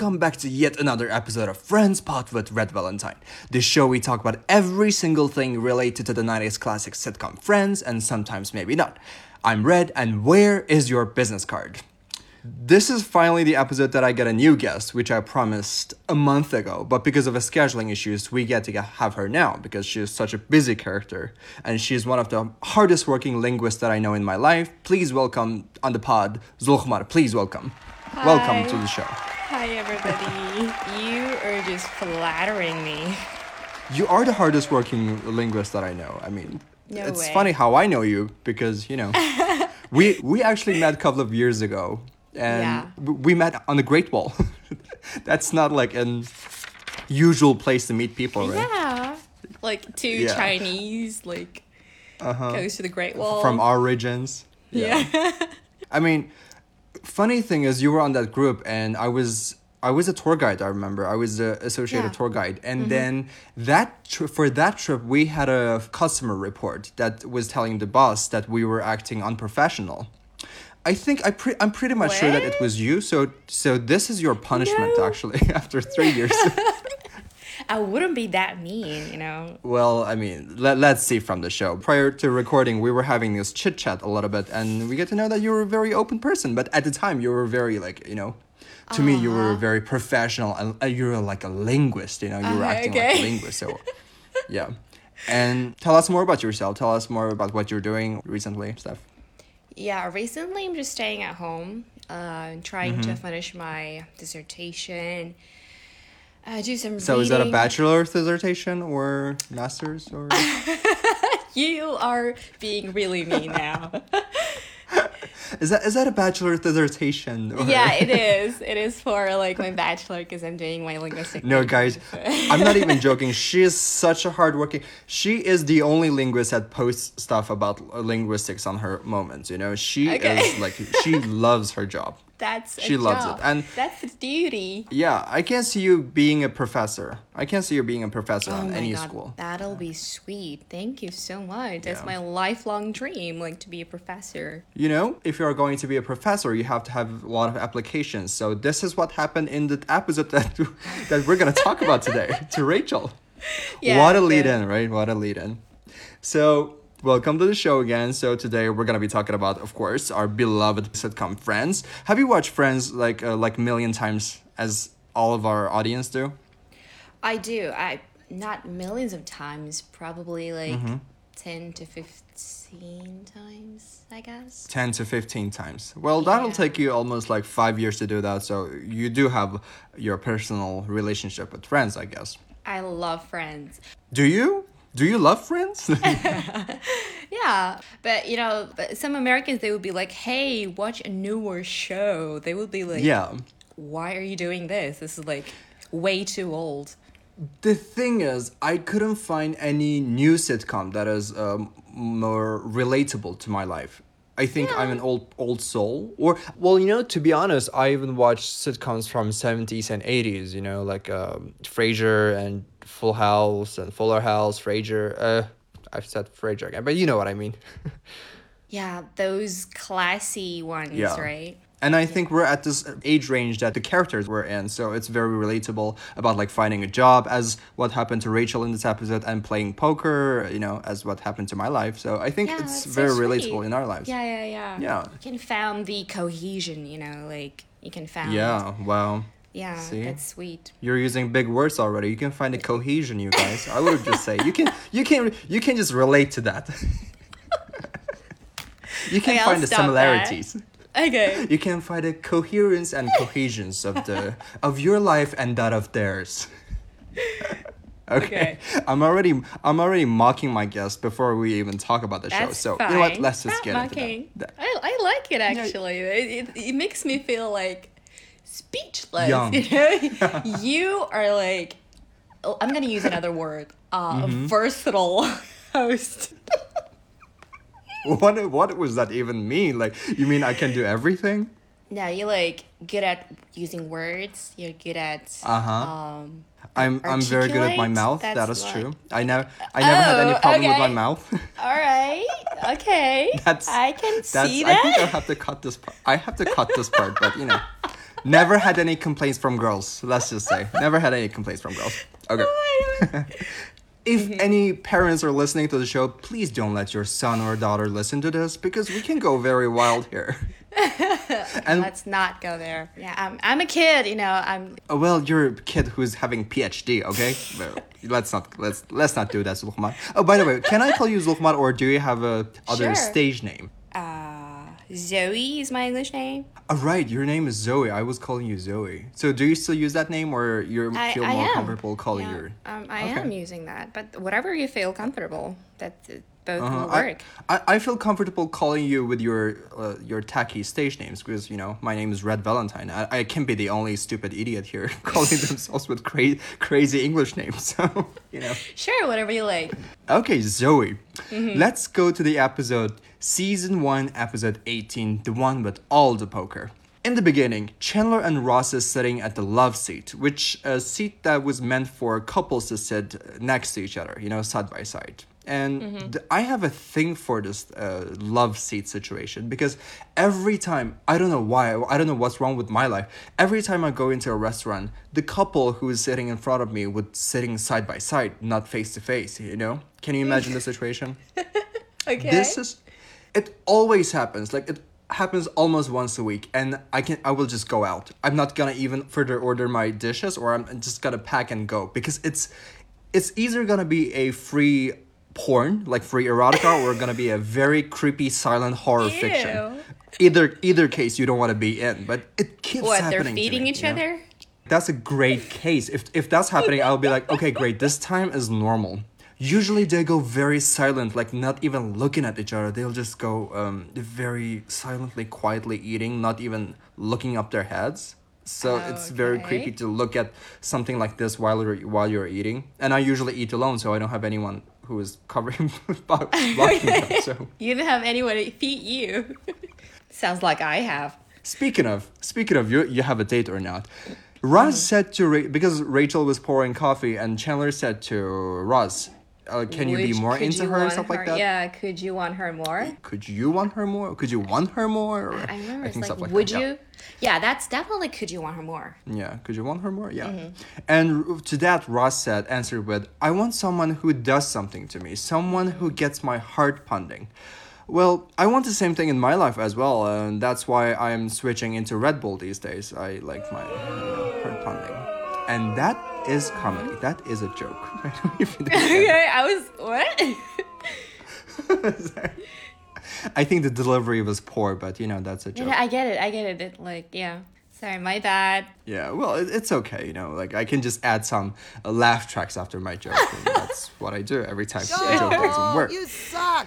welcome back to yet another episode of Friends Pod with Red Valentine. The show we talk about every single thing related to the 90s classic sitcom Friends and sometimes maybe not. I'm Red, and where is your business card? This is finally the episode that I get a new guest, which I promised a month ago, but because of a scheduling issues, we get to have her now because she is such a busy character and she's one of the hardest working linguists that I know in my life. Please welcome on the pod, Zulkhmar. Please welcome. Welcome to the show. Hi, everybody. you are just flattering me. You are the hardest working linguist that I know. I mean, No it's way. funny how I know you because, you know, we we actually met a couple of years ago and Yeah. we met on the Great Wall. That's not like an usual place to meet people, right? Yeah. Like two Yeah. Chinese, like, uh-huh. goes to the Great Wall. From our regions. yeah. I mean, funny thing is, you were on that group, and I was I was a tour guide. I remember I was the associated Yeah. Mm-hmm. tour guide, and then that tri- for that trip we had a customer report that was telling the boss that we were acting unprofessional. I think I pre- I'm pretty much sure that it was you. So so this is your punishment No. actually after three years. I wouldn't be that mean, you know? Well, I mean, let, let's see from the show. Prior to recording, we were having this chit chat a little bit, and we get to know that you were a very open person. But at the time, you were very, like, you know, to me, you were very professional, and uh, you were like a linguist, you know, you were Uh, acting like a linguist. So, yeah. And tell us more about yourself. Tell us more about what you're doing recently, stuff. Yeah, recently I'm just staying at home, uh, trying to Mm-hmm. finish my dissertation. Uh, do some So, is that a bachelor's dissertation or master's or? You are being really mean now. is that is that a bachelor's dissertation? Or... yeah, it is. It is for like my bachelor because I'm doing my linguistic. No, guys, I'm not even joking. She is such a hardworking. She is the only linguist that posts stuff about linguistics on her moments. You know, she Okay. is like she loves her job. That's a She loves it, and- that's its duty. Yeah, I can't see you being a professor. I can't see you being a professor Oh on any god, school. that'll be sweet. Thank you so much. That's Yeah. my lifelong dream, like to be a professor. You know, if you are going to be a professor, you have to have a lot of applications. So this is what happened in the episode that that we're gonna talk about today to Rachel. Yeah, what a lead in, right? What a lead in. So, welcome to the show again. So, today we're going to be talking about, of course, our beloved sitcom Friends. Have you watched Friends like uh, like million times as all of our audience do? I do. I not millions of times, probably like Mm-hmm. ten to fifteen times, I guess. 10 to 15 times. Well, that'll Yeah. take you almost like five years to do that. So, you do have your personal relationship with Friends, I guess. I love Friends. Do you? Do you love Friends? Yeah, but you know, some Americans they would be like, "Hey, watch a newer show." They would be like, yeah. why are you doing this? This is like way too old." The thing is, I couldn't find any new sitcom that is um, more relatable to my life. I think I'm an old old soul. Or well, you know, to be honest, I even watched sitcoms from seventies and eighties. You know, like um, Frasier and Full House and Fuller House, Frasier. Uh, I've said Frasier again, but you know what I mean. Yeah, those classy ones, Yeah. right? And I think we're at this age range that the characters were in, so it's very relatable about like finding a job, as what happened to Rachel in this episode, and playing poker, you know, as what happened to my life. So I think Yeah, it's that's so very relatable in our lives. Yeah, yeah, yeah. Yeah. You can found the cohesion, you know, like you can found. Yeah, wow. Yeah, See? that's sweet. You're using big words already. You can find the cohesion, you guys. I would just say you can, you can, you can just relate to that. you can Okay, I'll find the stop that. similarities. Okay. You can find the coherence and cohesions of the of your life and that of theirs. okay. Okay. I'm already I'm already mocking my guest before we even talk about the show. So fine. you know what? Let's just Not get mocking. into that. I, I like it actually. It, it, it makes me feel like speechless. Young. You know, you are like. oh, I'm gonna use another word. Uh, Mm-hmm. versatile host. What what was that even mean? Like you mean I can do everything? No, you're like good at using words. You're good at. Uh-huh. Um, I'm I'm very good at my mouth. That's that is true. I never I never had any Oh, problem with my mouth. all right. Okay. That's I can That's see I think I have to cut this part. I have to cut this part, but you know. Never had any complaints from girls. Let's just say never had any complaints from girls. Okay. If any parents are listening to the show, please don't let your son or daughter listen to this because we can go very wild here. and Let's not go there. Yeah, I'm, I'm a kid, you know. I'm uh, well, you're a kid who's having PhD, okay? Let's not let's let's not do that, Zulkman. Oh, by the way, can I call you Zulkman or do you have a other Sure. stage name? uh, Zoe is my English name. Oh, right, your name is Zoe. I was calling you Zoe. So do you still use that name or you feel I more am. comfortable calling yeah, your um, I Okay. am using that, but whatever you feel comfortable, that uh, both Uh-huh. will I- work. I, I feel comfortable calling you with your uh, your tacky stage names because you know my name is Red Valentine. I, I can't be the only stupid idiot here calling themselves with cra- crazy English names. So you know. Sure, whatever you like. Okay, Zoe. Mm-hmm. Let's go to the episode, season one, episode eighteen, the one with all the poker. In the beginning, Chandler and Ross is sitting at the love seat, which a seat that was meant for couples to sit next to each other, you know, side by side. And Mm-hmm. th- I have a thing for this uh, love seat situation because every time, I don't know why, I don't know what's wrong with my life. Every time I go into a restaurant, the couple who is sitting in front of me would sitting side by side, not face to face, you know? Can you imagine the situation? Okay. this is it always happens like it happens almost once a week and i can i will just go out i'm not gonna even further order my dishes or i'm just gonna pack and go because it's it's either gonna be a free porn like free erotica or gonna be a very creepy silent horror fiction either either case you don't want to be in but it keeps what they're happening to feeding me, each you know? other? That's a great case. If if that's happening, I'll be like, okay, great. This time is normal. Usually they go very silent, like not even looking at each other. They'll just go um, very silently, quietly eating, not even looking up their heads. So it's very creepy to look at something like this while you're while you're eating. And I usually eat alone, so I don't have anyone who is covering blocking them. So You didn't have anyone to feed you. Sounds like I have. Speaking of, speaking of, you you have a date or not? Ross said to Ra- because Rachel was pouring coffee, and Chandler said to Ross, uh, "Can you be more into her and stuff like that? Yeah, could you want her more? Could you want her more? Could you want her more? Or- I remember it's think like, stuff like would that, you? Yeah. that's definitely could you want her more? Yeah, could you want her more? Yeah. Mm-hmm. And to that, Ross said, answered with, I want someone who does something to me, someone who gets my heart pounding. Well, I want the same thing in my life as well, and that's why I'm switching into Red Bull these days. I like my you know, heart pounding. And that is comedy. That is a joke. I don't know if you did that. Okay, I was what? I think the delivery was poor, but you know, that's a joke. Yeah, I get it. I get it. it. Like, yeah. Sorry, my bad. Yeah, well, it, it's okay, you know. Like I can just add some uh, laugh tracks after my joke. that's what I do every time a joke doesn't work. You suck.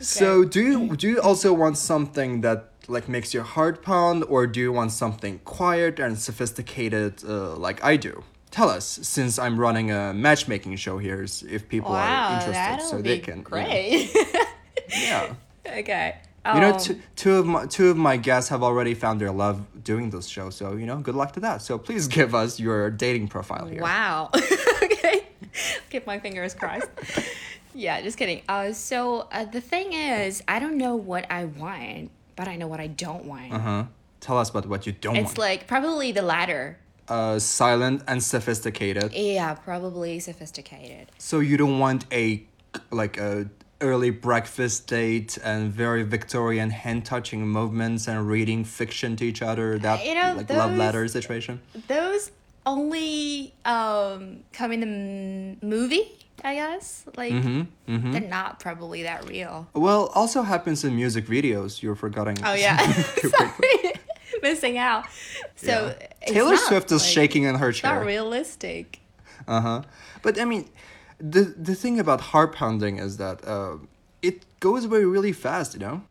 So, do you do you also want something that like makes your heart pound, or do you want something quiet and sophisticated, uh, like I do? Tell us, since I'm running a matchmaking show here, if people are interested, so they can. you know- great. yeah. okay. You know, Um, two, two of my two of my guests have already found their love doing this show, so you know, good luck to that. So please give us your dating profile here. Wow. okay. Keep my fingers crossed. yeah, just kidding. Uh, so uh, the thing is, I don't know what I want, but I know what I don't want. Uh huh. Tell us about what you don't It's want. like probably the latter. Uh, silent and sophisticated. Yeah, probably sophisticated. So you don't want a like a early breakfast date and very Victorian hand touching movements and reading fiction to each other. That You know, like love letter situation. Those only um come in the m- movie, I guess. Like Mm-hmm, they're not probably that real. Well, also happens in music videos. You're forgetting. Oh yeah, sorry, missing out. So Yeah. Taylor not, Swift is like, shaking in her It's not chair. realistic. Uh huh. But I mean, the the thing about heart pounding is that uh, it goes away really fast. You know.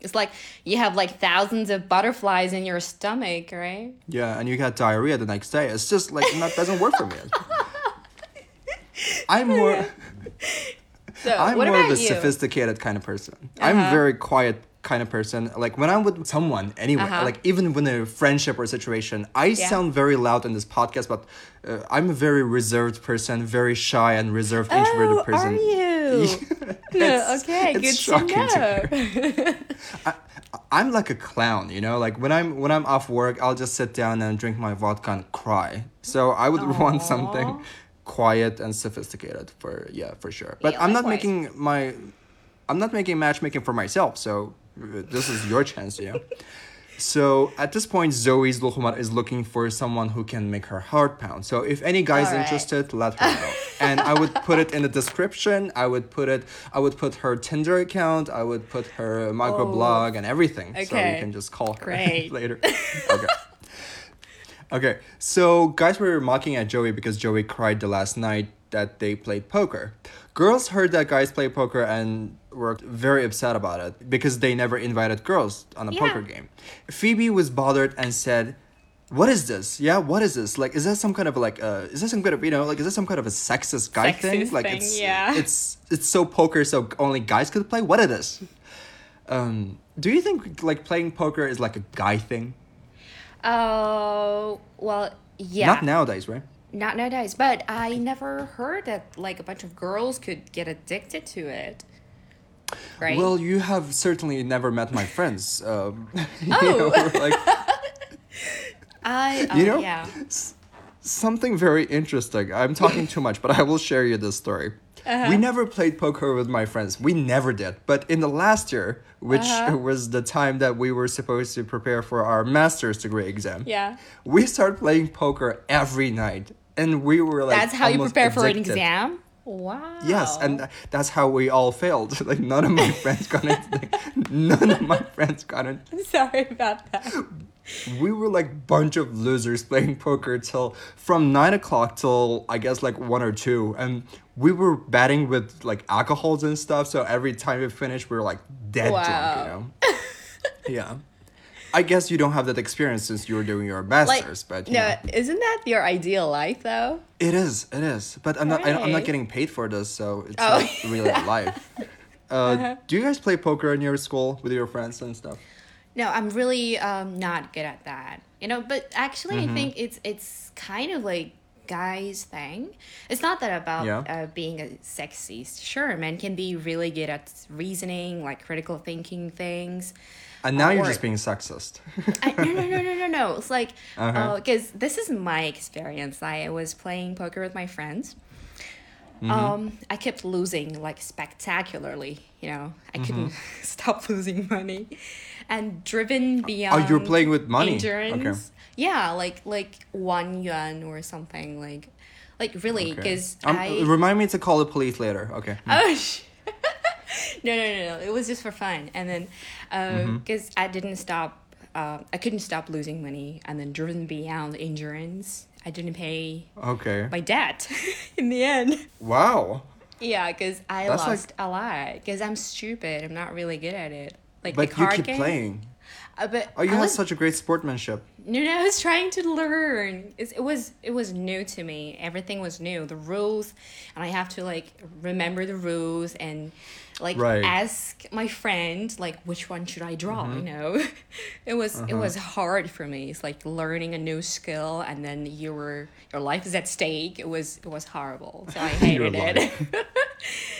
It's like you have like thousands of butterflies in your stomach, right? Yeah, and you got diarrhea the next day. It's just like that doesn't work for me. I'm more. So I'm more of a you? sophisticated kind of person. I'm Uh-huh. very quiet kind of person. Like when I'm with someone, anyway, Uh-huh. like even when a friendship or situation, I Yeah. sound very loud in this podcast, but uh, I'm a very reserved person, very shy and reserved, introverted oh, person. are you? It's- okay, it's good shocking to know. I, I'm like a clown, you know. Like when I'm when I'm off work, I'll just sit down and drink my vodka and cry. So I would want something quiet and sophisticated for yeah for sure. But Yeah, I'm not likewise. making my I'm not making matchmaking for myself. So this is your chance, know. So at this point, Zoe's Lukhumar is looking for someone who can make her heart pound. So if any guy's Alright. interested, let her know. and I would put it in the description. I would put it. I would put her Tinder account. I would put her microblog oh. and everything. So you Oh. Okay. can just call her Great. later. Okay. Okay, so guys were mocking at Joey because Joey cried the last night that they played poker. Girls heard that guys play poker and were very upset about it because they never invited girls on a Yeah. poker game. Phoebe was bothered and said, "What is this? Yeah, what is this? Like, is that some kind of like, uh, is that some kind of you know, like, is that some kind of a sexist guy thing? Like, thing, it's yeah. it's it's so poker, so only guys could play. What is this? Um, do you think like playing poker is like a guy thing? Oh, well, yeah. Not nowadays, right? Not nowadays, but I never heard that like a bunch of girls could get addicted to it. Right? Well, you have certainly never met my friends. Um, you Oh. know, like I, oh, you know? yeah. something very interesting. I'm talking too much, but I will share you this story. Uh-huh. We never played poker with my friends. We never did. But in the last year, which Uh-huh. was the time that we were supposed to prepare for our master's degree exam, Yeah. we started playing poker every night, and we were like That's how you almost prepare for an exam? Wow. Yes, and that's how we all failed. Like none of my friends got it. Like, none of my friends got it. I'm sorry about that. We were like bunch of losers playing poker till from nine o'clock till I guess like one or two, and we were batting with like alcohols and stuff. So every time we finished, we were like dead drunk. You know. yeah. I guess you don't have that experience since you were doing your Like, masters, but you no, know. isn't that your ideal life though? It is, it is. But I'm not. I, I'm not getting paid for this, so it's Oh. not really life. Uh, Do you guys play poker in your school with your friends and stuff? No, I'm really um, not good at that. You know, but actually, Mm-hmm. I think it's it's kind of like guys thing. It's not that about Yeah. uh, being a sexy. Sure, men can be really good at reasoning, like critical thinking things. And now you're just being sexist. I, no, no, no, no, no, no. It's like Uh-huh. because this is my experience. I was playing poker with my friends. Mm-hmm. Um, I kept losing like spectacularly. You know, I couldn't Mm-hmm. stop losing money, and driven beyond. Oh, you're playing with money. Endurance. Okay. Yeah, like like one yuan or something like, like really Okay. because Um, I. Remind me to call the police later. Okay. Oh, no, no, no, no. It was just for fun. And then, Mm-hmm. because I didn't stop, uh, I couldn't stop losing money. And then, driven beyond endurance, I didn't pay Okay. my debt in the end. Wow. Yeah, because I That's like- lost a lot. Because I'm stupid. I'm not really good at it. Like But the you keep game. playing. Uh, but Oh, you I have was, such a great sportsmanship. no, no, I was trying to learn. It's, it was it was new to me. Everything was new. The rules, and I have to like remember the rules and like Right. ask my friend like which one should I draw. Mm-hmm. You know, it was Uh-huh. it was hard for me. It's like learning a new skill, and then your your life is at stake. It was it was horrible. So I hated it.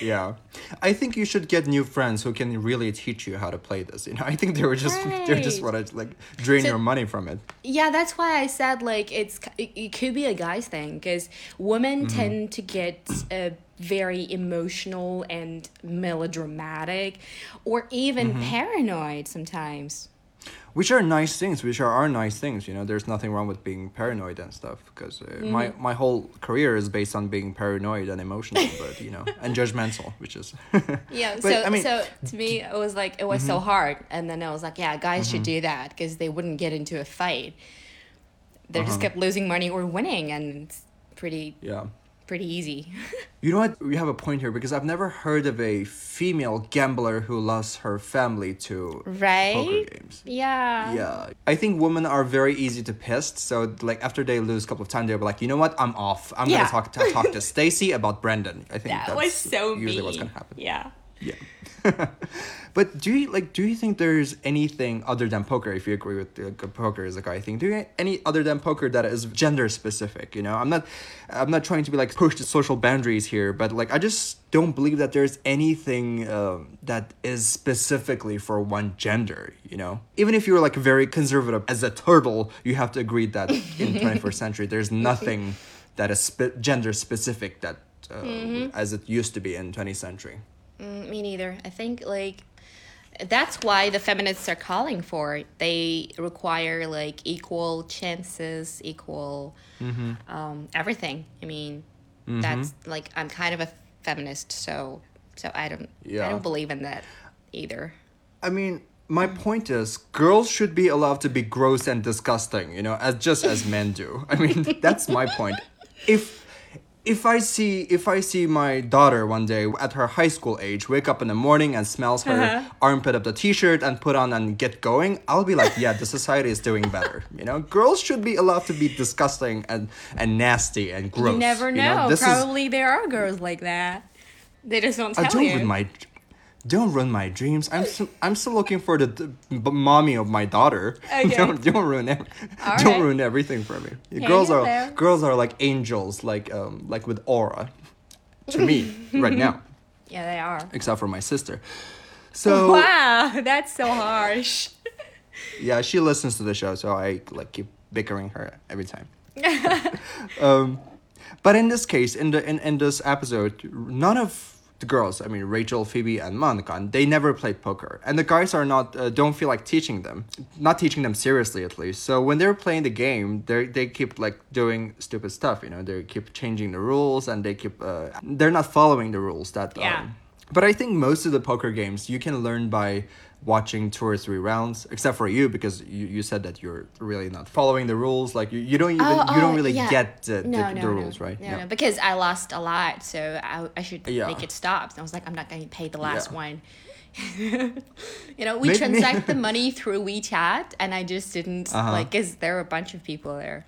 Yeah. I think you should get new friends who can really teach you how to play this. You know, I think they were just they just Right. want to like drain So- your money from it. Yeah, that's why I said like it's it, it could be a guy's thing because women Mm-hmm. tend to get uh, very emotional and melodramatic, or even Mm-hmm. paranoid sometimes. Which are nice things, which are, are nice things, you know. There's nothing wrong with being paranoid and stuff because uh, my Mm-hmm. my whole career is based on being paranoid and emotional, but you know, and judgmental, which is Yeah, But, so I mean- Mm-hmm. so to me it was like it was so hard, and then I was like, yeah, guys should do that because they wouldn't get into a fight. They Uh-huh. just kept losing money or winning, and it's pretty yeah. Pretty easy. You know what? We have a point here because I've never heard of a female gambler who lost her family to right? poker games. yeah. Yeah, I think women are very easy to piss. So like after they lose a couple of times, they'll be like, you know what? I'm off. I'm Yeah. gonna talk to, talk to Stacy about Brendan. I think That that's was so usually mean. what's gonna happen. Yeah. Yeah. but do you like? Do you think there's anything other than poker? If you agree with uh, poker is a guy thing, do you any other than poker that is gender specific? You know, I'm not, I'm not trying to be like push the social boundaries here, but like I just don't believe that there's anything um, that is specifically for one gender. You know, even if you're like very conservative as a turtle, you have to agree that in 21st century there's nothing that is spe- gender specific that uh, Mm-hmm. as it used to be in 20th century. Mm, me neither. I think like that's why the feminists are calling for it. They require like equal chances, equal Mm-hmm. um, everything. I mean, that's like I'm kind of a feminist, so so I don't yeah. I don't believe in that either. I mean, my point is, girls should be allowed to be gross and disgusting, you know, as just as men do. I mean, that's my point. If if I see if I see my daughter one day at her high school age wake up in the morning and smells her Uh-huh. armpit of the t-shirt and put on and get going, I'll be like, yeah, the society is doing better. You know, girls should be allowed to be disgusting and and nasty and gross. you never you know. This is- Probably there are girls like that. They just don't tell uh, don't you. ruin my don't ruin my dreams. I'm still, I'm still looking for the, the mommy of my daughter. Okay. don't don't ruin ev- don't ruin everything for me. Hang girls are there. girls are like angels, like um like with aura, to me right now, yeah, they are. except for my sister. So Wow, that's so harsh. yeah, she listens to the show, so I like keep bickering her every time. um, but in this case, in the in, in this episode, none of the girls, I mean Rachel, Phoebe, and Monica, they never played poker, and the guys are not uh, don't feel like teaching them, not teaching them seriously at least. So when they're playing the game, they they keep like doing stupid stuff, you know, they keep changing the rules and they keep uh, they're not following the rules that. Yeah. Um, but I think most of the poker games you can learn by watching two or three rounds, except for you because you, you said that you're really not following the rules. Like you, you don't even Oh, you don't oh, really yeah. get the, no, the, no, the no. rules, right? No, no, because I lost a lot, so I, I should Yeah. make it stop. And I was like, I'm not going to pay the last Yeah. one. you know, we transact the money through WeChat, and I just didn't Uh-huh. like, cause there were a bunch of people there,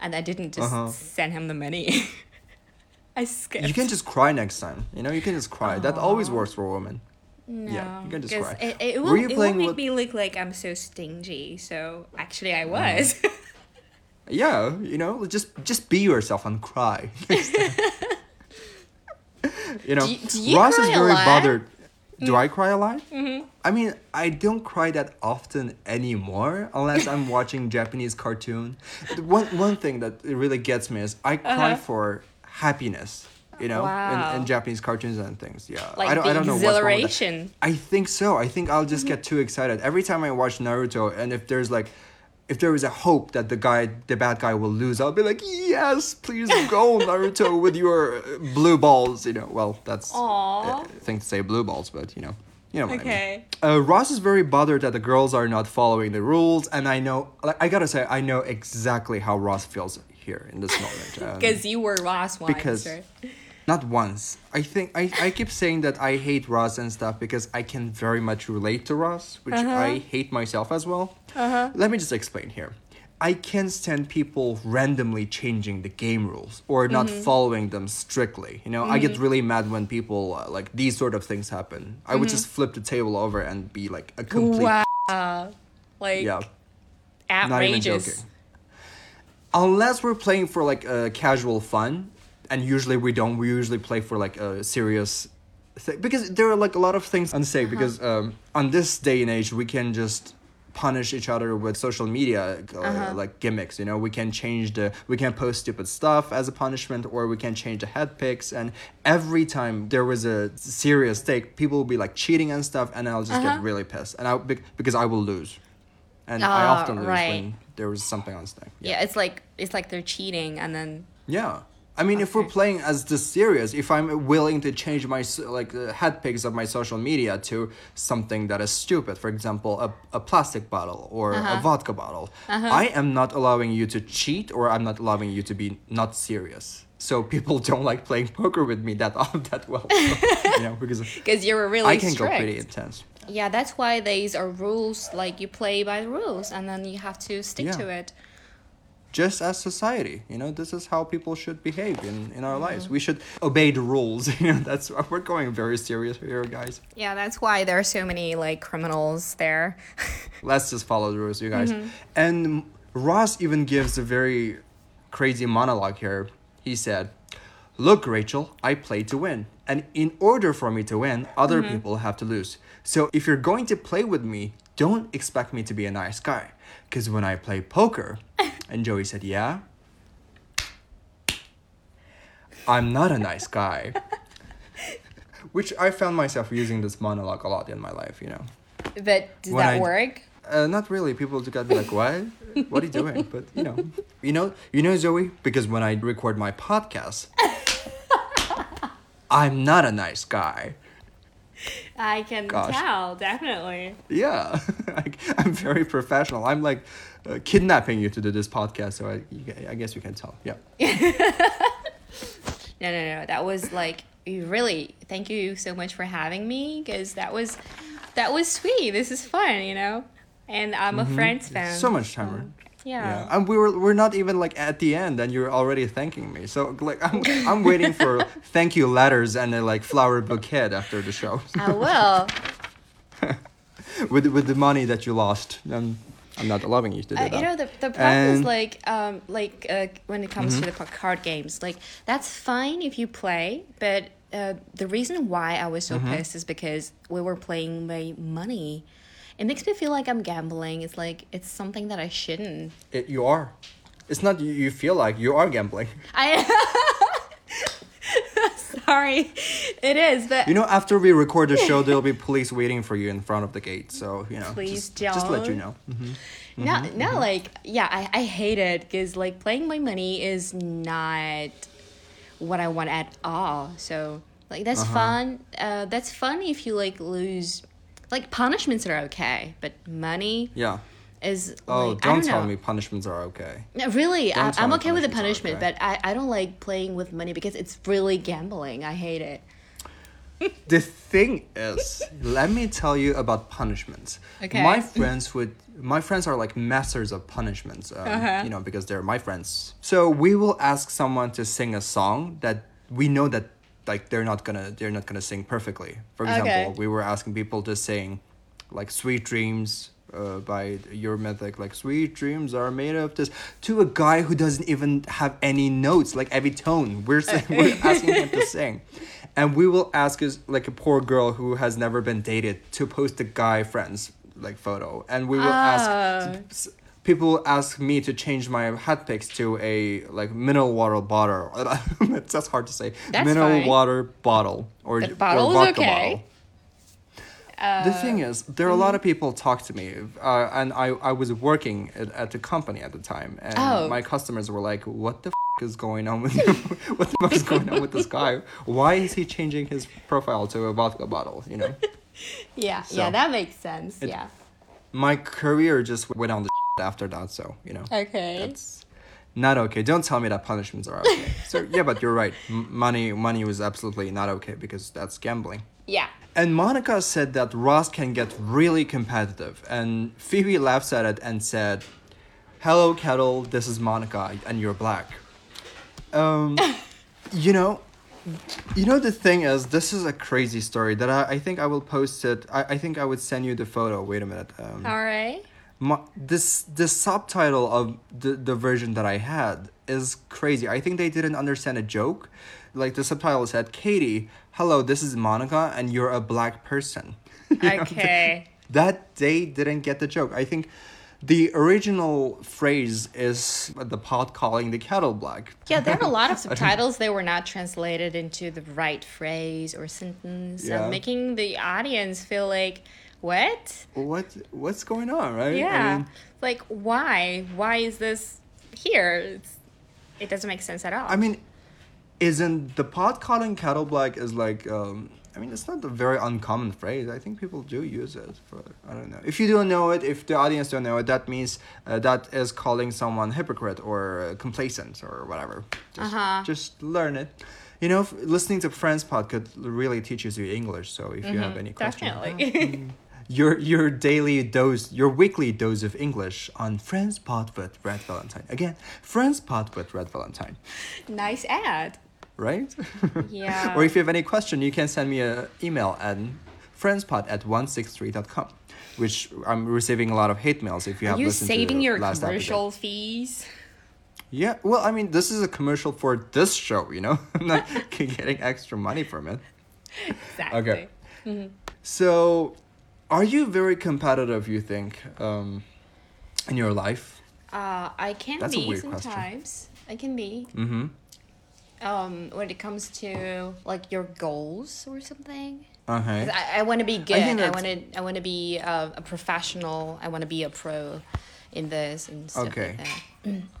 and I didn't just Uh-huh. send him the money. I skipped. You can just cry next time. You know, you can just cry. That always works for a woman. No, yeah, you can just cry. It, it, you it won't make with- me look like I'm so stingy. So actually, I Uh-huh. was. Yeah, you know, just just be yourself and cry. you know, Do do you Ross is very bothered. Do I cry a lot? Mm-hmm. I mean, I don't cry that often anymore, unless I'm watching Japanese cartoon. One one thing that really gets me is I cry Uh-huh. for happiness. You know, Wow. Japanese cartoons and things. Yeah, like I don't, the I don't know what's wrong with that. exhilaration. I think so. I think I'll Mm-hmm. just get too excited every time I watch Naruto, and if there's like, if there is a hope that the guy, the bad guy, will lose, I'll be like, yes, please go Naruto with your uh, blue balls. You know, well, that's Aw. a thing to say blue balls, but you know, you know what Okay. I mean. Uh, Ross is very bothered that the girls are not following the rules, and I know, like, I gotta say, I know exactly how Ross feels here in this moment. Um, Because you were Ross once, because- right? Not once. I think I, I keep saying that I hate Ross and stuff because I can very much relate to Ross, which I hate myself as well. Let me just explain here. I can't stand people randomly changing the game rules or not following them strictly. You know, I get really mad when people uh, like these sort of things happen. I would just flip the table over and be like a complete Wow. Like yeah. Not even joking. Unless we're playing for like uh, casual fun, and usually we don't. We usually play for like a serious thing because there are like a lot of things unsafe. Because um, on this day and age, we can just punish each other with social media uh, like gimmicks you know we can change the we can post stupid stuff as a punishment or we can change the head pics and every time there was a serious stake people will be like cheating and stuff and i'll just get really pissed and i bec- because i will lose and I Ah, often lose right. when there was something on stake. Yeah, it's like it's like they're cheating, and then Yeah. I mean, if we're playing as this serious, if I'm willing to change my like uh, head pics of my social media to something that is stupid, for example, a, a plastic bottle or Uh-huh. a vodka bottle, I am not allowing you to cheat or I'm not allowing you to be not serious. So people don't like playing poker with me that that well, you know, because because you're really I can strict. go pretty intense. Yeah, that's why these are rules. Like you play by the rules, and then you have to stick Yeah. to it. Just as society. You know, this is how people should behave in, in our lives. We should obey the rules. You know, that's we're going very serious here, guys. Yeah, that's why there are so many like criminals there. Let's just follow the rules, you guys. Mm-hmm. And Ross even gives a very crazy monologue here. He said, Look, Rachel, I play to win. And in order for me to win, other mm-hmm. people have to lose. So if you're going to play with me, don't expect me to be a nice guy. Because when I play poker, and Joey said, Yeah, I'm not a nice guy. Which I found myself using this monologue a lot in my life, you know. but did When that I- work? Uh, not really. People just gotta be like, "What? What are you doing?" But you know, you know, you know, Zoe. Because when I record my podcast, I'm not a nice guy. I can Gosh. tell, definitely. Yeah, like, I'm very professional. I'm like uh, kidnapping you to do this podcast, so I, I guess you can tell. Yeah. No, no, no. That was like really. Thank you so much for having me because that was that was sweet. This is fun, you know. And I'm a Friends fan. Mm-hmm. So much time. Yeah. and we were we're not even like at the end, and you're already thanking me. So like I'm I'm waiting for thank you letters and a like flower bouquet after the show. I will. with with the money that you lost. Um, I'm not allowing you to do Uh, that. you know the the problem is like um like uh, when it comes Mm-hmm. to the ca- card games like that's fine if you play but uh, the reason why I was so Mm-hmm. pissed is because we were playing my money. It makes me feel like I'm gambling. It's like it's something that I shouldn't. It, you are. It's not you, you feel like you are gambling. I sorry, it is, but You know, after we record the show, there'll be police waiting for you in front of the gate. So you know, Please just, just let you don't. know. Mhm. no, Mm-hmm, no, like yeah, I I hate it because like playing my money is not what I want at all. So like that's Uh-huh. fun. Uh, that's fun if you like lose. Like punishments are okay, but money Yeah. Is. Oh, like, don't don't tell me punishments are okay. No, really, I, i'm okay with the punishment, okay. but I, I don't like playing with money because it's really gambling. I hate it. The thing is, let me tell you about punishments. Okay. My friends would. My friends are like masters of punishments. Um, Uh-huh. You know, because they're my friends. So we will ask someone to sing a song that we know that like they're not gonna they're not gonna sing perfectly. For example, Okay. we were asking people to sing like "Sweet Dreams." Uh, by Eurythmics like sweet dreams are made of this to a guy who doesn't even have any notes like every tone we're saying, we're asking him to sing and we will ask us like a poor girl who has never been dated to post a guy friend's like photo and we will Oh. ask people ask me to change my hat pics to a like mineral water bottle that's hard to say That's mineral fine. water bottle or, The or vodka okay. bottle the thing is, there are a lot of people talk to me, uh, and I, I was working at, at the company at the time, and Oh. my customers were like, "What the f- is going on with what the fuck is going on with this guy? Why is he changing his profile to a vodka bottle?" You know, Yeah, So- yeah, that makes sense. It- yeah. my career just went on the after that, so you know, Okay. that's not okay. Don't tell me that punishments are okay. so yeah, but you're right. M- money, money was absolutely not okay because that's gambling. Yeah. And Monica said that Ross can get really competitive, and Phoebe laughs at it and said, "Hello, Kettle. This is Monica, and you're black." Um, you know, you know the thing is, this is a crazy story that I, I think I will post it. I, I think I would send you the photo. Wait a minute. Um, All right. my, this the subtitle of the, the version that I had is crazy. I think they didn't understand a joke. Like the subtitle said, Katie, hello, this is Monica, and you're a black person. Okay. that they didn't get the joke. I think the original phrase is the pot calling the kettle black. Yeah, there are a lot of subtitles that were not translated into the right phrase or sentence, Yeah. and making the audience feel like, what? What what's going on, right? I Yeah. mean, like, why? Why is this here? It's, it doesn't make sense at all. I mean, isn't the pot calling kettle black is like um I mean it's not a very uncommon phrase. I think people do use it for I don't know. If you don't know it, if the audience don't know it, that means uh, that is calling someone hypocrite or uh, complacent or whatever. Just, Uh-huh. just learn it. You know, listening to Friends podcast really teaches you English. So if you have any questions, Mm-hmm. Definitely. your your daily dose, your weekly dose of English on Friends Pod with Red Valentine. Again, Friends Pod with Red Valentine, Nice ad. Right? Yeah. or if you have any question, you can send me an email at friendspod at 163.com, which I'm receiving a lot of hate mails if you have Are you listened saving to your last commercial episode. fees? Yeah, well, I mean, this is a commercial for this show, you know? I'm not getting extra money from it. Exactly. Okay. So, are you very competitive, you think, um, in your life? Uh, I can That's be weird question. sometimes. I can be. Mm-hmm. Um, when it comes to like your goals or something. Okay. I, I want to be good. I want to. I want to be uh, a professional. I want to be a pro in this and stuff Okay. like that.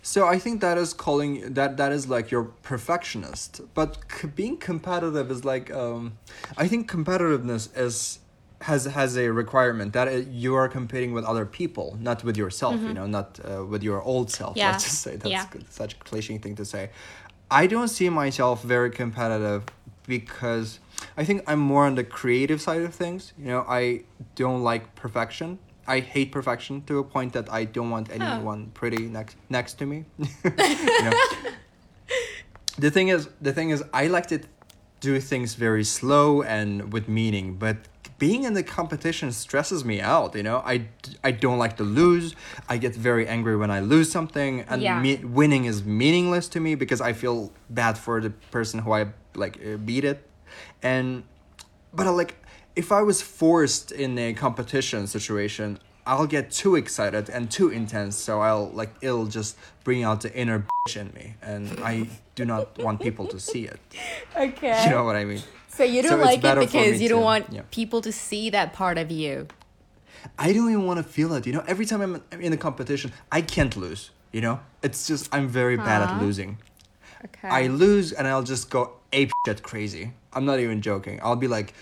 So I think that is calling that that is like you're perfectionist, but c- being competitive is like um, I think competitiveness is has has a requirement that it, you are competing with other people, not with yourself. You know, not uh, with your old self. Mm-hmm. Yeah. Let's just say that's Yeah. good, such a cliche thing to say. I don't see myself very competitive because I think I'm more on the creative side of things. You know, I don't like perfection. I hate perfection to a point that I don't want anyone pretty next next to me. you know? the thing is, the thing is, I like to do things very slow and with meaning, but being in the competition stresses me out. You know, I I don't like to lose. I get very angry when I lose something, and Yeah. me, winning is meaningless to me because I feel bad for the person who I like uh, beat it, and but I like if I was forced in a competition situation, I'll get too excited and too intense. So I'll like it'll just bring out the inner bitch in me, and I do not want people to see it. Okay. You know what I mean? so you don't it's like it because you don't to- want yeah. people to see that part of you. I don't even want to feel it. You know, every time I'm I'm in a competition, I can't lose. You know, it's just I'm very bad at losing. Okay. I lose and I'll just go ape shit crazy. I'm not even joking. I'll be like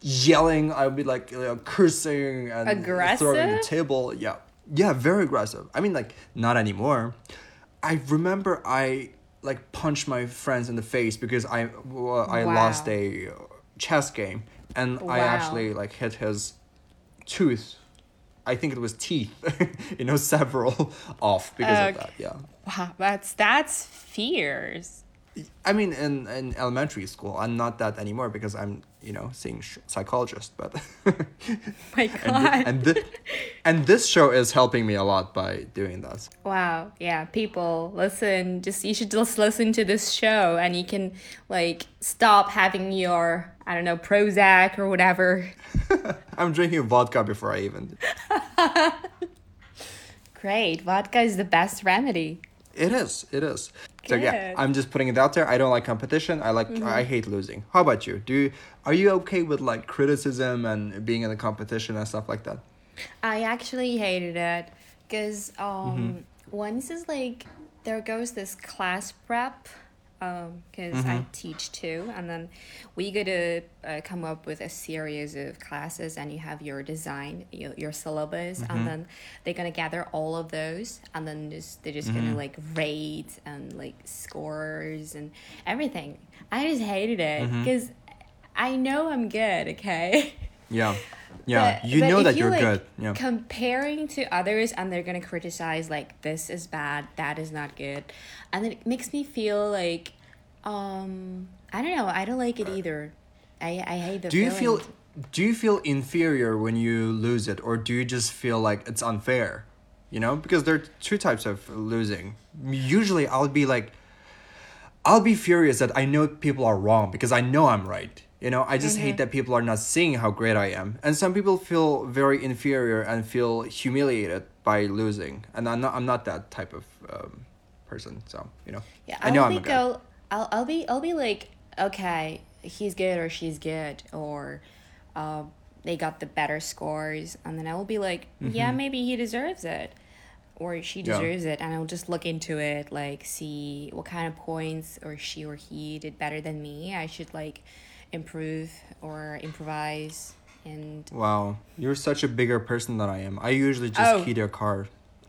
yelling. I would be like you know, cursing and throwing the table. Yeah, yeah, very aggressive. I mean, like not anymore. I remember I like punched my friends in the face because I well, I Wow. lost a chess game and I actually like hit his tooth. I think it was teeth, you know, several off because of that. Yeah. Wow, that's that's fierce. I mean, in, in elementary school, I'm not that anymore because I'm, you know, seeing sh- psychologist. But My and God. and, thi- and this show is helping me a lot by doing that. Wow. Yeah, people, listen. Just you should just listen to this show, and you can like stop having your I don't know Prozac or whatever. I'm drinking vodka before I even. Great, vodka is the best remedy. It is. It is. So yeah, Mm-hmm. I'm just putting it out there. I don't like competition. I like. I hate losing. How about you? Do you, are you okay with like criticism and being in a competition and stuff like that? I actually hated it because um Mm-hmm. once is like there goes this class prep um because I Mm-hmm. teach too and then we got to uh, come up with a series of classes and you have your design your, your syllabus Mm-hmm. and then they're gonna gather all of those and then just they're just Mm-hmm. gonna like rate and like scores and everything I just hated it Mm-hmm. because I know I'm good okay Yeah. Yeah. But- you but know that you're like, good. Yeah. Comparing to others, and they're gonna criticize like this is bad, that is not good, and then it makes me feel like, um, I don't know, I don't like it either. I I hate the. do you feel do you feel inferior when you lose it or do you just feel like it's unfair you know because there are two types of losing usually i'll be like i'll be furious that i know people are wrong because i know i'm right you know i just hate that people are not seeing how great i am and some people feel very inferior and feel humiliated by losing and i'm not i'm not that type of um, person so you know Yeah, i know I'll i'm be a good go. I'll I'll be I'll be like okay, he's good or she's good or, um, they got the better scores, and then I will be like, yeah, maybe he deserves it, or she Mm-hmm. Yeah. deserves it, and I'll just look into it, like see what kind of points or she or he did better than me. I should like improve or improvise and wow you're such a bigger person than i am i usually just Oh. key their car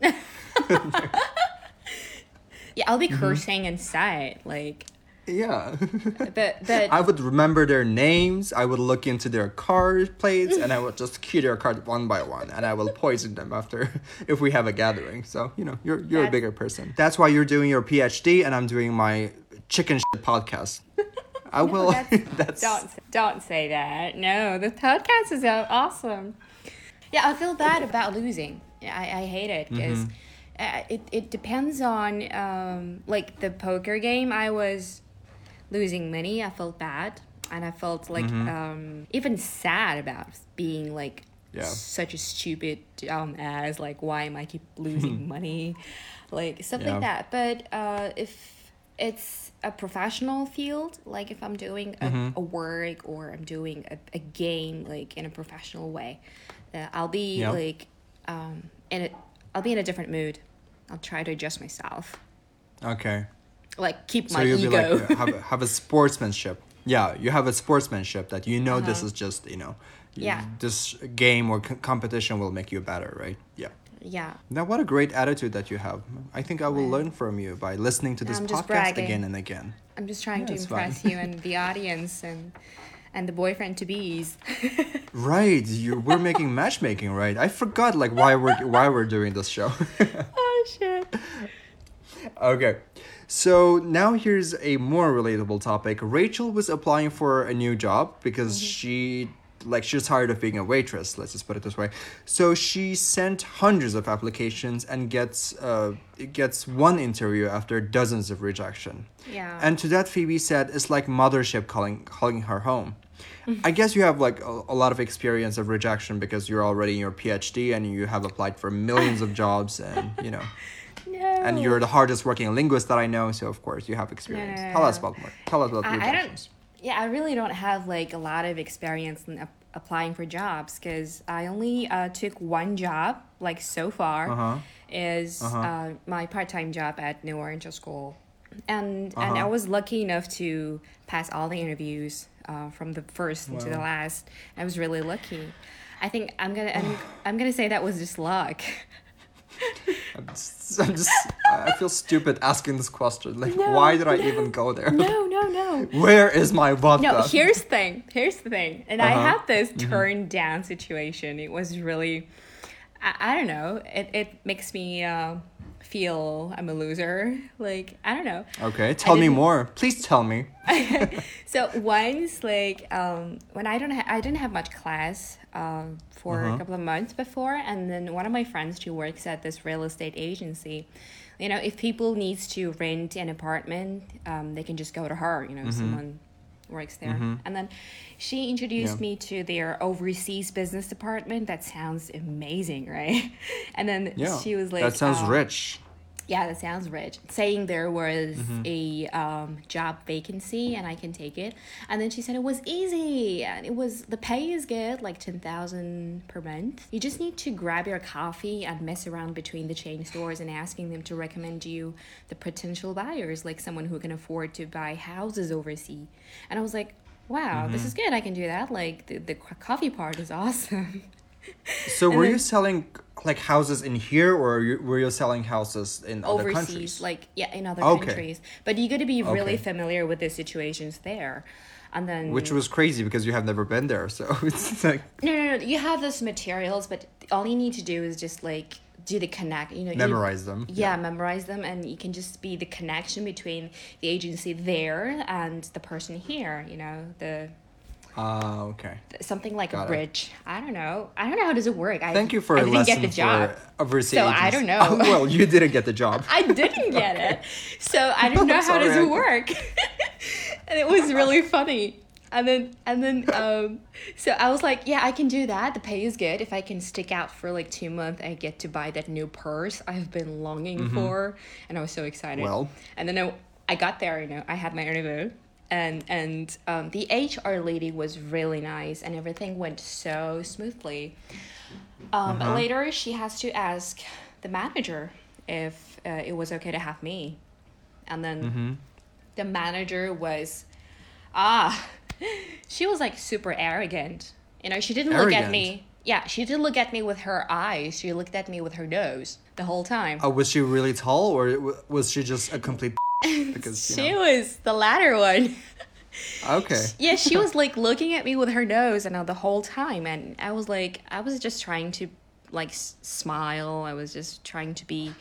yeah, I'll be Mm-hmm. cursing inside like. Yeah. But but I would remember their names. I would look into their car plates, and I would just key their card one by one, and I will poison them after if we have a gathering. So you know, you're you're a bigger person. That's why you're doing your PhD, and I'm doing my chicken shit podcast. I will. that's, That's, don't don't say that. No, the podcast is awesome. Yeah, I feel bad about losing. Yeah, I, I hate it because Mm-hmm. uh, it it depends on um like the poker game. I was losing money. I felt bad, and I felt like um even sad about being like Yeah. such a stupid dumb ass. Like, why am I keep losing money? Like stuff Yeah. like that. But uh, if it's a professional field, like if I'm doing a, Mm-hmm. a work or I'm doing a, a game like in a professional way, uh, I'll be Yeah. like um in a I'll be in a different mood. I'll try to adjust myself. Okay. Like keep So my you'll be ego. like uh, have a, have a sportsmanship. Yeah, you have a sportsmanship that you know this Uh-huh. is just you know. Yeah. This game or c- competition will make you better, right? Yeah. Yeah. Now, what a great attitude that you have. I think I will learn from you by listening to this podcast bragging. again and again. I'm just trying to Yeah, fine. impress you and the audience and and the boyfriend to be's. Right, you we're making matchmaking, right? I forgot like why we're why we're doing this show. oh shit. okay. So now here's a more relatable topic. Rachel was applying for a new job because mm-hmm. she like she's tired of being a waitress, let's just put it this way. So she sent hundreds of applications and gets uh gets one interview after dozens of rejection. Yeah. And to that Phoebe said it's like mothership calling calling her home. I guess you have like a, a lot of experience of rejection because you're already in your PhD and you have applied for millions of jobs and you know no. and you're the hardest working linguist that I know, so of course you have experience. No, no, Tell us about more. Tell us about I, I don't. Yeah, I really don't have like a lot of experience in ap- applying for jobs because I only uh, took one job like so far Uh-huh. is Uh-huh. uh, my part time job at New Oriental School, and and I Uh-huh. was lucky enough to pass all the interviews uh, from the first to the last. I was really lucky. I think I'm gonna I'm, I'm gonna say that was just luck. I'm just, I'm just I feel stupid asking this question. Like, No, why did I even go there? no, no, no. Where is my vodka? No, here's the thing. Here's the thing. And I Uh-huh. had this turned down situation. It was really, I, I don't know. It, it makes me uh, feel I'm a loser. Like, I don't know. okay, tell me more. Please tell me. So once, like, um, when I don't, ha- I didn't have much class um, for Uh-huh. a couple of months before, and then one of my friends who works at this real estate agency, you know, if people needs to rent an apartment, um, they can just go to her. You know, Mm-hmm. someone works there, and then she introduced Yeah. me to their overseas business department. That sounds amazing, right? And then Yeah, she was like, that sounds um, rich. Yeah, that sounds rich. Saying there was Mm-hmm. a um, job vacancy and I can take it, and then she said it was easy and it was the pay is good, like ten thousand per month. You just need to grab your coffee and mess around between the chain stores and asking them to recommend you the potential buyers, like someone who can afford to buy houses overseas. And I was like, wow, this Mm-hmm. is good. I can do that. Like the the coffee part is awesome. So were then- you selling like houses in here, or you, were you selling houses in other countries? overseas, like yeah, in other Okay. countries. But you got to be really Okay. familiar with the situations there, and then Which was crazy because you have never been there, so it's like no, no, no. You have those materials, but all you need to do is just like do the connect. You know, you- memorize them. yeah, memorize them, and you can just be the connection between the agency there and the person here. You know, the Ah, okay. something like Got a it. bridge. I don't know. I don't know how does it work. I, Thank you for I a didn't get the job. for overseas. So I don't know. well, you didn't get the job. I didn't get it. So I didn't know how does it work. and it was really funny. And then and then um so I was like, yeah, I can do that. The pay is good. If I can stick out for like 2 months, I get to buy that new purse I've been longing for and I was so excited. Well. and then I, I got there, you know, I had my interview and and um, the HR lady was really nice and everything went so smoothly. Um, Uh-huh. later, she has to ask the manager if uh, it was okay to have me, and then Mm-hmm. the manager was, ah, she was like super arrogant. You know, she didn't look at me. Yeah, she didn't look at me with her eyes. She looked at me with her nose the whole time. Oh, was she really tall, or was she just a complete? Because she know. was the latter one. Okay. yeah, she was like looking at me with her nose and uh, the whole time, and I was like, I was just trying to like s- smile. I was just trying to be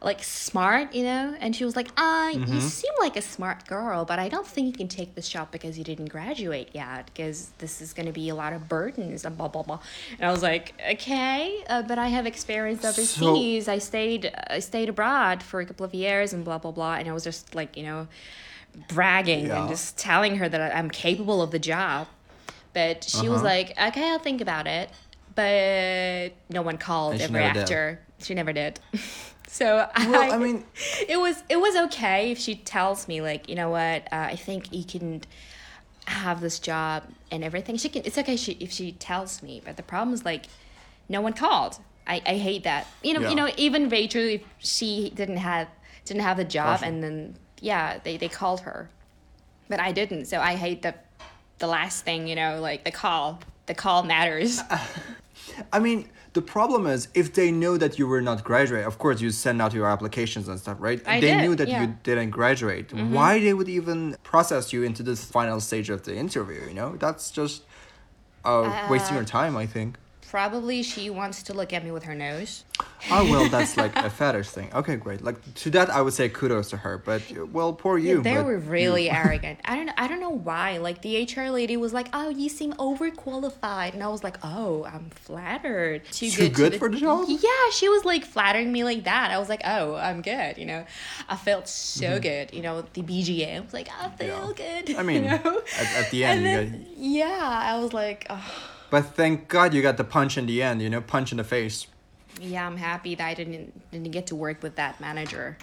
like smart, you know. And she was like, "Ah, Mm-hmm. you seem like a smart girl, but I don't think you can take this job because you didn't graduate yet, because this is going to be a lot of burdens and blah blah blah." And I was like, "Okay, uh, but I have experience overseas. I stayed I stayed abroad for a couple of years and blah blah blah." And I was just like, you know bragging Yeah. and just telling her that I'm capable of the job. But she was Uh-huh. like, okay, I'll think about it. But no one called ever after. She never did. so Well, I mean- it was it was okay if she tells me like, you know what, uh, I think you can have this job and everything. She can. It's okay she, if she tells me. But the problem is like, no one called. I, I hate that. You know. Yeah. You know. Even Rachel, if she didn't have didn't have the job, Awesome. and then yeah, they they called her, but I didn't. So I hate the the last thing. You know, like the call. The call matters. I mean, the problem is if they know that you were not graduate, of course you send out your applications and stuff, right? I they did, knew that yeah. you didn't graduate. Why they would even process you into this final stage of the interview? You know, that's just uh, wasting your time. I think. Probably she wants to look at me with her nose. Oh well, that's like a fetish thing. Okay, great. Like to that, I would say kudos to her. But well, poor you. they were really arrogant. I don't I don't know why. Like the HR lady was like, "Oh, you seem overqualified," and I was like, "Oh, I'm flattered." Too, Too to good for the job? Yeah, she was like flattering me like that. I was like, "Oh, I'm good." You know, I felt so good. You know, the BGA. I was like, "I feel Mm-hmm. Yeah. good." I mean, you know? at, at the end, you then, got. yeah, I was like, oh, But thank God you got the punch in the end. You know, punch in the face. yeah, I'm happy that I didn't didn't get to work with that manager.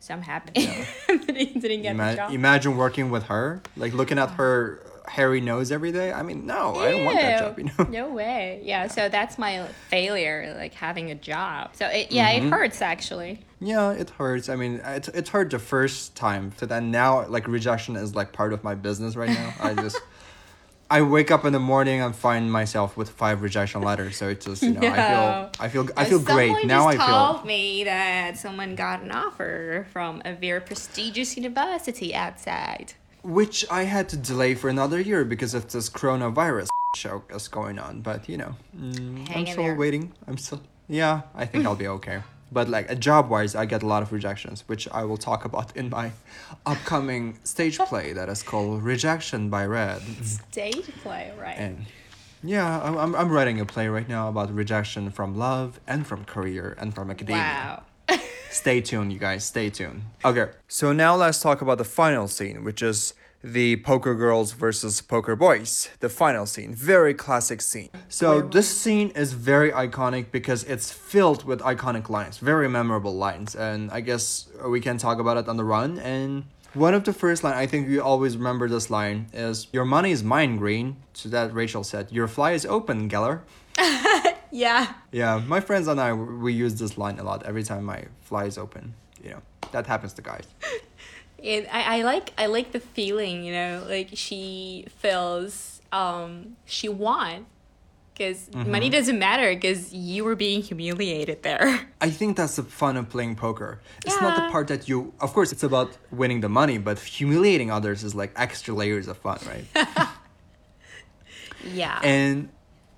So I'm happy that I didn't get Ima- the job. imagine working with her, like looking at her hairy nose every day. I mean, no, I don't want that job. You know. No way. Yeah, so that's my failure, like having a job. So it, yeah, Mm-hmm. it hurts actually. Yeah, it hurts. I mean, it it hurt the first time. So then now, like rejection is like part of my business right now. I just. I wake up in the morning and find myself with five rejection letters. So it's just you know I feel I feel I feel great Someone now. I just feel told me that someone got an offer from a very prestigious university outside. which I had to delay for another year because of this coronavirus show that's going on. But you know, mm, I'm still there. waiting. I'm still yeah. I think I'll be okay. But like a job wise, I get a lot of rejections, which I will talk about in my upcoming stage play that is called Rejection by Red. Stage play, right? And yeah, I'm, I'm, I'm writing a play right now about rejection from love and from career and from academia. wow. Stay tuned, you guys. Stay tuned. Okay, so now let's talk about the final scene, which is the poker girls versus poker boys. The final scene, very classic scene. So this scene is very iconic because it's filled with iconic lines, very memorable lines, and I guess we can talk about it on the run. And one of the first line, I think you always remember this line is "Your money is mine, Green." So that Rachel said, "Your fly is open, Geller." yeah. Yeah, my friends and I we use this line a lot every time my fly is open. You know, that happens to guys. It, I, I like I like the feeling, you know, like she feels um she won because Mm-hmm. money doesn't matter because you were being humiliated there. I think that's the fun of playing poker. It's not the part that you. Of course, it's about winning the money, but humiliating others is like extra layers of fun, right? Yeah. and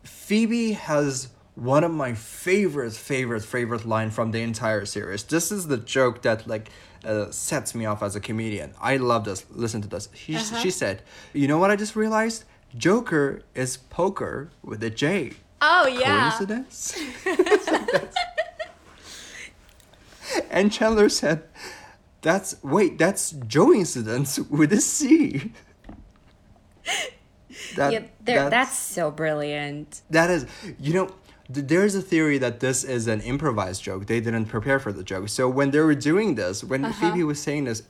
Phoebe has one of my favorite, favorite, favorite line from the entire series. This is the joke that like uh, sets me off as a comedian. I love this. Listen to this. She Uh-huh. she said, "You know what I just realized? Joker is poker with a J." oh yeah. Coincidence? and Chandler said, "That's wait, that's Joe incidence with a C." That, yeah, there, that's so brilliant. that is, you know, there's a theory that this is an improvised joke. They didn't prepare for the joke. So when they were doing this, when Uh-huh. Phoebe was saying this,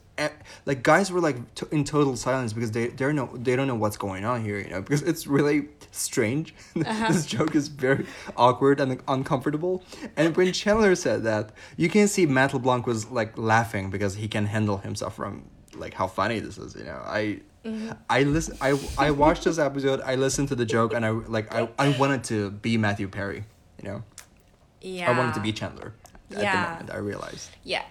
like guys were like t- in total silence because they they know they don't know what's going on here. You know, because it's really strange. Uh-huh. this joke is very awkward and uncomfortable. And when Chandler said that, you can see Matt LeBlanc was like laughing because he can handle himself from like how funny this is. You know, I. Mm-hmm. I listen. I I watched this episode. I listened to the joke, and I like. I, I wanted to be Matthew Perry. You know, Yeah. I wanted to be Chandler. At Yeah. the moment, I realized. Yeah.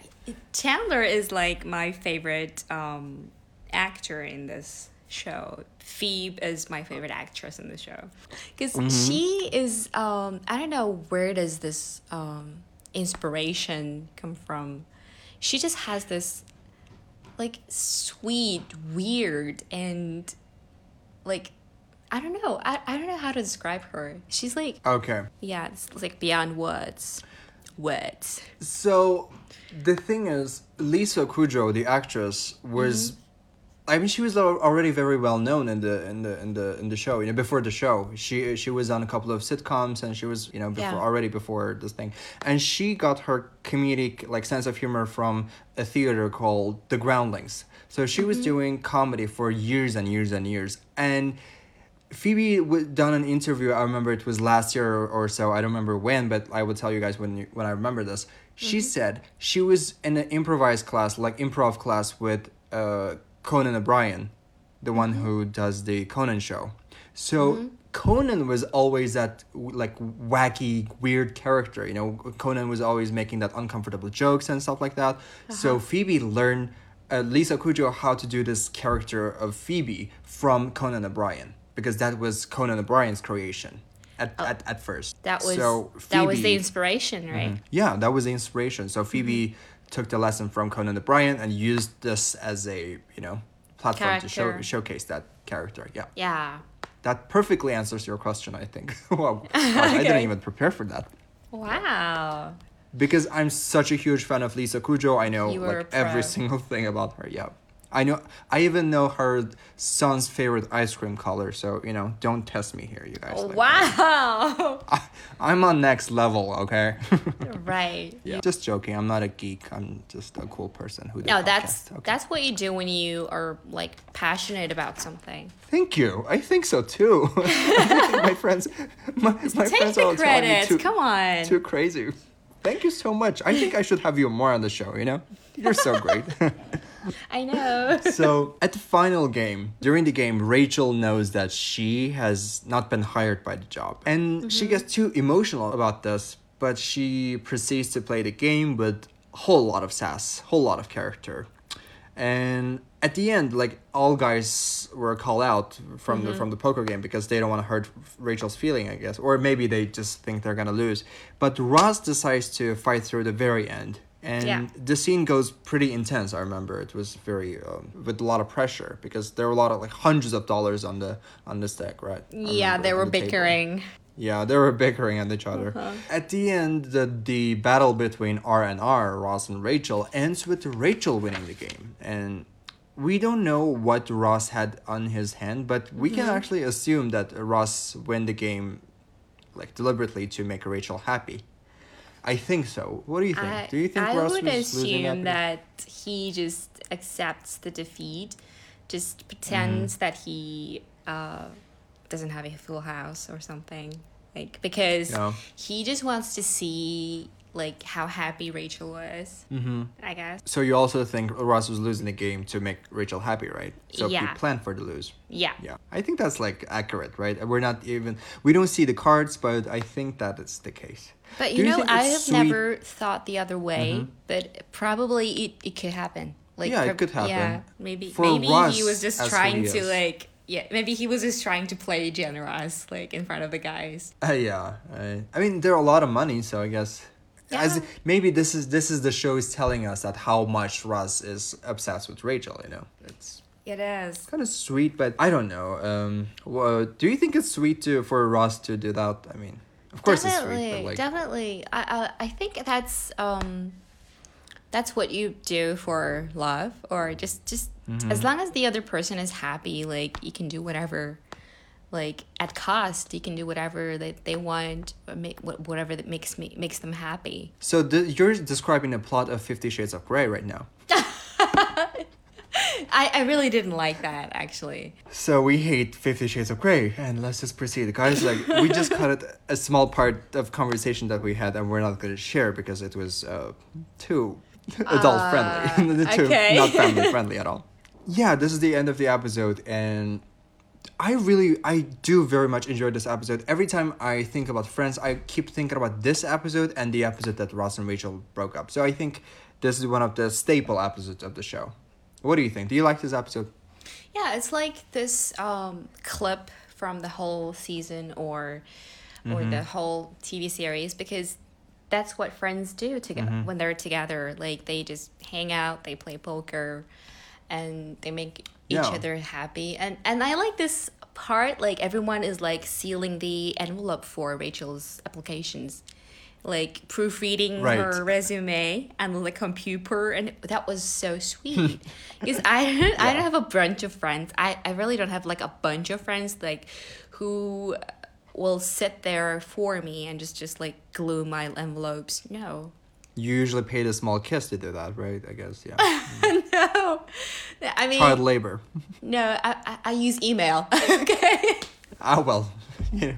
Chandler is like my favorite um, actor in this show. Phoebe is my favorite actress in the show because she is. Um, I don't know where does this um, inspiration come from. She just has this like sweet, weird, and like I don't know. I, I don't know how to describe her. She's like Okay. yeah, it's like beyond words. Words. So the thing is, Lisa Kudrow, the actress, was. Mm-hmm. I mean, she was already very well known in the in the in the in the show. You know, before the show, she she was on a couple of sitcoms, and she was you know before Yeah. already before this thing, and she got her comedic like sense of humor from a theater called The Groundlings. So she Mm-hmm. was doing comedy for years and years and years, and Phoebe w- done an interview. I remember it was last year or, so. I don't remember when, but I will tell you guys when you, when I remember this. She said she was in an improvised class, like improv class with uh, Conan O'Brien, the one who does the Conan show. So mm-hmm. Conan was always that like wacky, weird character. You know, Conan was always making that uncomfortable jokes and stuff like that. So uh-huh. Phoebe learned uh, Lisa Kudrow how to do this character of Phoebe from Conan O'Brien because that was Conan O'Brien's creation at, oh. at, at first. That was so that was the inspiration, right? Mm-hmm. yeah, that was the inspiration. So Phoebe mm-hmm. Took the lesson from Conan O'Brien and used this as a you know platform to show, showcase that character. Yeah, Yeah. that perfectly answers your question. I think. wow, God, I didn't even prepare for that Wow. because I'm such a huge fan of Lisa Kudrow. I know You were a like every single thing about her. Yeah. I know. I even know her son's favorite ice cream color. So you know, don't test me here, you guys. Like, Wow. I, I'm on next level. Okay. right. Yeah. Just joking. I'm not a geek. I'm just a cool person who. No, that's okay. that's what you do when you are like passionate about something. Thank you. I think so too. Think my friends, my, my Take friends the credits. too, Come on. too crazy. Thank you so much. I think I should have you more on the show. You know, you're so great. I know. so at the final game, during the game, Rachel knows that she has not been hired by the job, and she mm-hmm. gets too emotional about this. But she proceeds to play the game with a whole lot of sass, whole lot of character, and at the end, like all guys were called out from the mm-hmm. from the poker game because they don't want to hurt Rachel's feeling, I guess, or maybe they just think they're gonna lose. But Ross decides to fight through the very end, and Yeah. the scene goes pretty intense. I remember it was very um, with a lot of pressure because there were a lot of like hundreds of dollars on the on this deck right? I yeah, remember, they were the table. bickering. Yeah, they were bickering at each other. Uh-huh. At the end, the the battle between R and R, Ross and Rachel, ends with Rachel winning the game, and we don't know what Ross had on his hand, but we Mm-hmm. can actually assume that Ross win the game, like deliberately to make Rachel happy. I think so. What do you think? I, do you think I Ross would assume that? he just accepts the defeat, just pretends Mm-hmm. that he uh, doesn't have a full house or something. Like because Yeah. he just wants to see like how happy Rachel was. Mm-hmm. I guess. So you also think Ross was losing the game to make Rachel happy, right? So Yeah. he planned for the lose. Yeah. Yeah, I think that's like accurate, right? We're not even we don't see the cards, but I think that it's the case. But Do you know, I have sweet- Mm-hmm. never thought the other way. But probably it, it could happen. Like Yeah, it could happen. Yeah, maybe For maybe he was just trying to like yeah maybe he was just trying to play generous like in front of the guys. Uh, yeah, I, I mean there are a lot of money, so I guess as maybe this is this is the show is telling us that how much Russ is obsessed with Rachel. You know, it's It is. kind of sweet, but I don't know. Um, well, do you think it's sweet to for Russ to do that? I mean, of course definitely, it's sweet, but like definitely. I, I I think that's um, that's what you do for love, or just just Mm-hmm. as long as the other person is happy, like you can do whatever, like at cost, you can do whatever that they want, make wh- whatever that makes me makes them happy. so. The, you're describing the plot of Fifty Shades of Grey right now. I I really didn't like that actually. So we hate Fifty Shades of Grey, and let's just proceed, guys. Like we just cut a small part of conversation that we had, and we're not going to share because it was uh, too adult friendly, too okay. not family friendly at all. Yeah, this is the end of the episode, and I really, I do very much enjoy this episode. Every time I think about Friends, I keep thinking about this episode and the episode that Ross and Rachel broke up. So I think this is one of the staple episodes of the show. What do you think? Do you like this episode? Yeah, it's like this um, clip from the whole season or or the whole TV series because that's what friends do together when they're together. Like they just hang out, they play poker, and they make each Yeah. other happy. And and I like this part. Like everyone is like sealing the envelope for Rachel's applications. Like proofreading Right. her resume and the computer, and that was so sweet. Because I don't, I don't have a bunch of friends. I, I really don't have like a bunch of friends like who will sit there for me and just just like glue my envelopes. No, You usually pay the small kids to do that, right? I guess, yeah. no. I mean, Child labor. no. I, I I use email. okay, Ah, well, yeah.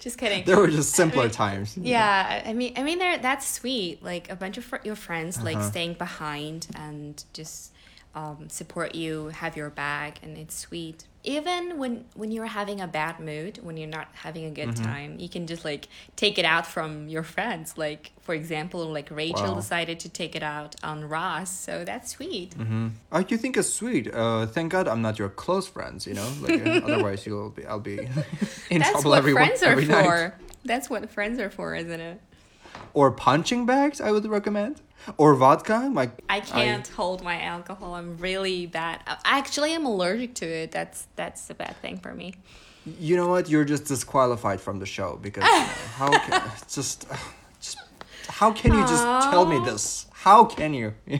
just kidding. there were just simpler times. Yeah, I I mean, I mean, there that's sweet. Like a bunch of fr- your friends like Uh-huh. staying behind and just um, support you, have your back, and it's sweet. Even when when you're having a bad mood, when you're not having a good Mm-hmm. time, you can just like take it out from your friends. Like for example, like Rachel Wow. decided to take it out on Ross, so that's sweet. Oh, you think it's sweet? Uh, thank God I'm not your close friends. You know, like otherwise you'll be, I'll be in That's trouble what every friends are every for. night. That's what friends are for, isn't it? Or punching bags, I would recommend. Or vodka, like I can't hold my alcohol. I'm really bad. Actually, I'm allergic to it. That's that's a bad thing for me. you know what? You're just disqualified from the show because how can just, just how can you just tell me this? How can you?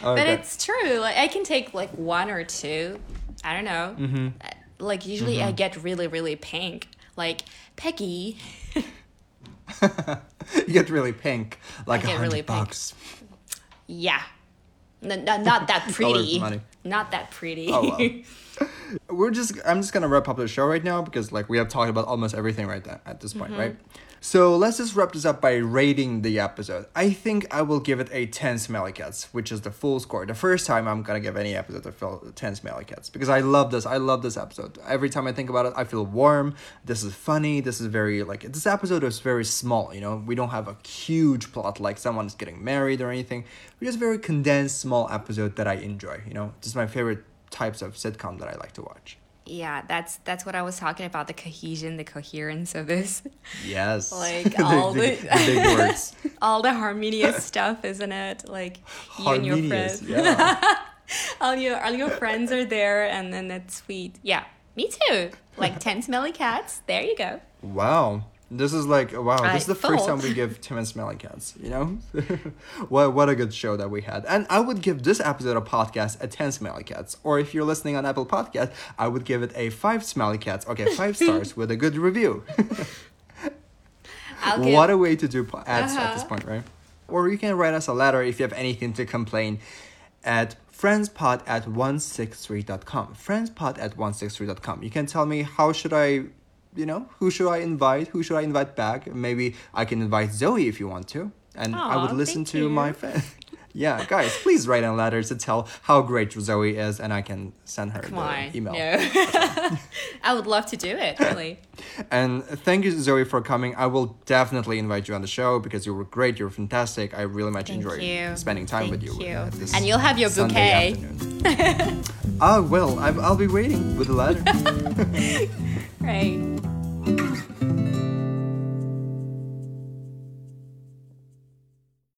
But it's true. Like I can take like one or two. I don't know. Mm-hmm. Uh, Like usually, I get really really pink. Like Peggy. you get really pink, like a really pink. bucks. Yeah. No, no, not that pretty. Not that pretty. Oh, well. We're just I'm just gonna wrap up the show right now because like we have talked about almost everything right now at this point, Mm-hmm. right? So let's just wrap this up by rating the episode. I think I will give it a 10 smelly cats, which is the full score. The first time I'm gonna give any episode a feel 10 smelly cats because I love this. I love this episode. Every time I think about it, I feel warm. This is funny. This is very like this episode is very small, you know. We don't have a huge plot like someone's getting married or anything. We just very condensed small episode that I enjoy, you know. This is my favorite types of sitcom that I like to watch. Yeah, that's that's what I was talking about. The cohesion, the coherence of this. Yes. Like all the, the- the. All the harmonious stuff, isn't it? Like you and your Harmonious. friends. Yeah. all your all your friends are there and then that's sweet yeah me too like 10 smelly cats there you go wow. This is like wow. I This is the first time we give Tim and Smelly Cats. You know, what what a good show that we had. And I would give this episode of podcast a ten Smelly Cats. Or if you're listening on Apple Podcast, I would give it a five Smelly Cats. Okay, five stars with a good review. Give, what a way to do po- ads at this Uh-huh. point, right? Or you can write us a letter if you have anything to complain at friendspod at 163.com. Friendspod at 163.com. You can tell me how should I, you know, who should I invite? Who should I invite back? Maybe I can invite Zoe if you want to. And I would listen to you. my friend. yeah, guys, please write a letter to tell how great Zoe is and I can send her come the on email. no i would love to do it really And thank you, Zoe, for coming. I will definitely invite you on the show because you were great. You're fantastic. I really much Thank enjoyed you. spending time with Thank you. you. uh, And you'll have your Sunday bouquet. Ah, well, I, I'll be waiting with the letter. Right.